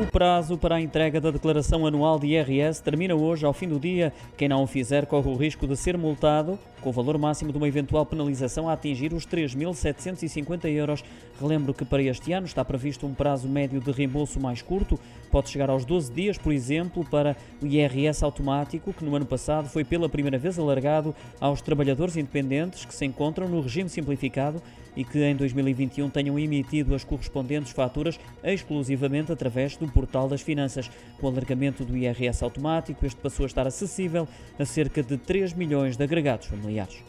O prazo para a entrega da declaração anual de IRS termina hoje, ao fim do dia. Quem não o fizer corre o risco de ser multado, com o valor máximo de uma eventual penalização a atingir os 3.750 euros. Relembro que para este ano está previsto um prazo médio de reembolso mais curto, pode chegar aos 12 dias, por exemplo, para o IRS automático, que no ano passado foi pela primeira vez alargado aos trabalhadores independentes que se encontram no regime simplificado e que em 2021 tenham emitido as correspondentes faturas exclusivamente através do Portal das Finanças. Com o alargamento do IRS automático, este passou a estar acessível a cerca de 3 milhões de agregados familiares.